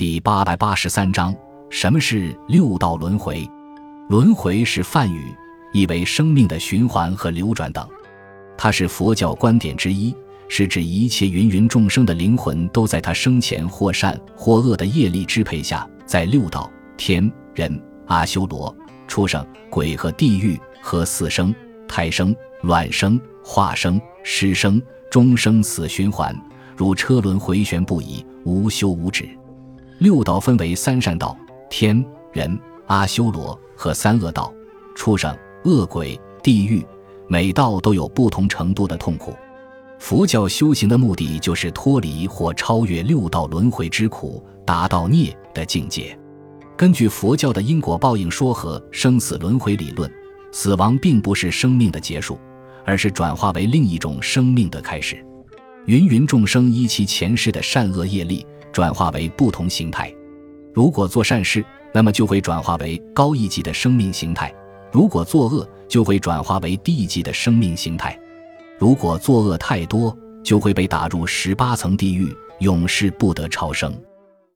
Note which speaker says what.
Speaker 1: 第八百八十三章：什么是六道轮回？轮回是梵语，意为生命的循环和流转等。它是佛教观点之一，是指一切芸芸众生的灵魂都在他生前或善或恶的业力支配下，在六道天人、阿修罗、畜生、鬼和地狱和死生、胎生、卵生、化生、尸生、终生死循环，如车轮回旋不已，无休无止。六道分为三善道：天人、阿修罗和三恶道：畜生、恶鬼、地狱。每道都有不同程度的痛苦。佛教修行的目的就是脱离或超越六道轮回之苦，达到涅的境界。根据佛教的因果报应说和生死轮回理论，死亡并不是生命的结束，而是转化为另一种生命的开始。芸芸众生依其前世的善恶业力。转化为不同形态。如果做善事，那么就会转化为高一级的生命形态；如果作恶，就会转化为低一级的生命形态。如果作恶太多，就会被打入十八层地狱，永世不得超生。